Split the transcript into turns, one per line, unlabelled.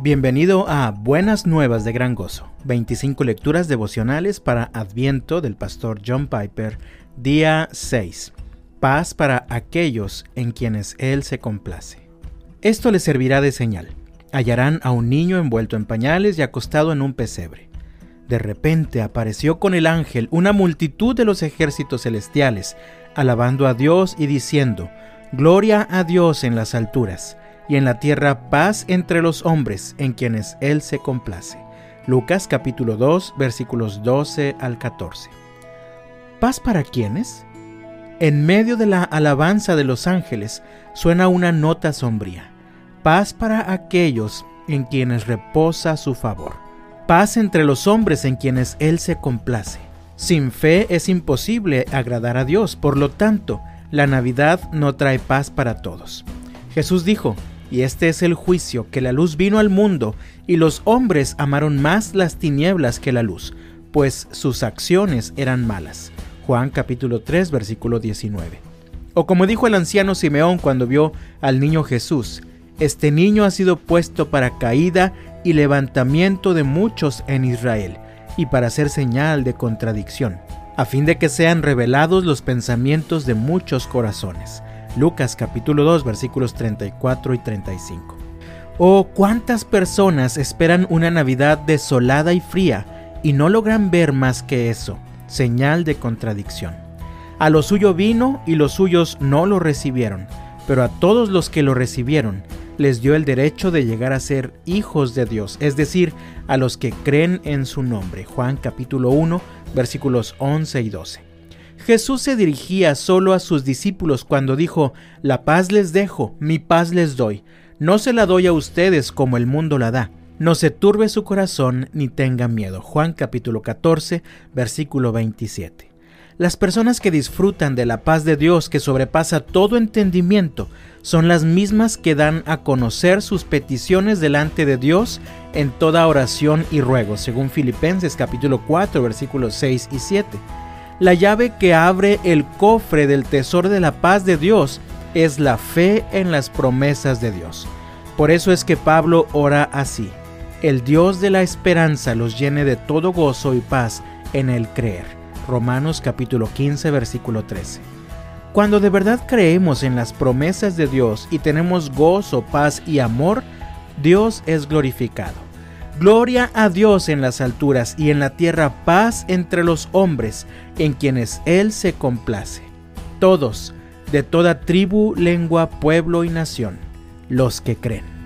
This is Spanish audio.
Bienvenido a Buenas Nuevas de Gran Gozo, 25 lecturas devocionales para Adviento del pastor John Piper, día 6. Paz para aquellos en quienes Él se complace. Esto les servirá de señal. Hallarán a un niño envuelto en pañales y acostado en un pesebre. De repente apareció con el ángel una multitud de los ejércitos celestiales, alabando a Dios y diciendo, Gloria a Dios en las alturas y en la tierra paz entre los hombres en quienes Él se complace. Lucas capítulo 2 versículos 12 al 14. ¿Paz para quiénes? En medio de la alabanza de los ángeles suena una nota sombría. Paz para aquellos en quienes reposa su favor. Paz entre los hombres en quienes Él se complace. Sin fe es imposible agradar a Dios, por lo tanto, la Navidad no trae paz para todos. Jesús dijo, y este es el juicio, que la luz vino al mundo, y los hombres amaron más las tinieblas que la luz, pues sus acciones eran malas. Juan capítulo 3 versículo 19. O como dijo el anciano Simeón cuando vio al niño Jesús, este niño ha sido puesto para caída y levantamiento de muchos en Israel, y para ser señal de contradicción, a fin de que sean revelados los pensamientos de muchos corazones Lucas capítulo 2 versículos 34 y 35. Oh, cuántas personas esperan una Navidad desolada y fría y no logran ver más que eso, señal de contradicción. A lo suyo vino y los suyos no lo recibieron, pero a todos los que lo recibieron les dio el derecho de llegar a ser hijos de Dios, es decir, a los que creen en su nombre. Juan capítulo 1 versículos 11 y 12. Jesús se dirigía solo a sus discípulos cuando dijo, La paz les dejo, mi paz les doy. No se la doy a ustedes como el mundo la da. No se turbe su corazón ni tengan miedo. Juan capítulo 14, versículo 27. Las personas que disfrutan de la paz de Dios que sobrepasa todo entendimiento son las mismas que dan a conocer sus peticiones delante de Dios en toda oración y ruego, según Filipenses capítulo 4 versículos 6 y 7. La llave que abre el cofre del tesoro de la paz de Dios es la fe en las promesas de Dios. Por eso es que Pablo ora así. El Dios de la esperanza los llene de todo gozo y paz en el creer. Romanos capítulo 15 versículo 13. Cuando de verdad creemos en las promesas de Dios y tenemos gozo, paz y amor, Dios es glorificado. Gloria a Dios en las alturas y en la tierra paz entre los hombres en quienes Él se complace. Todos, de toda tribu, lengua, pueblo y nación, los que creen.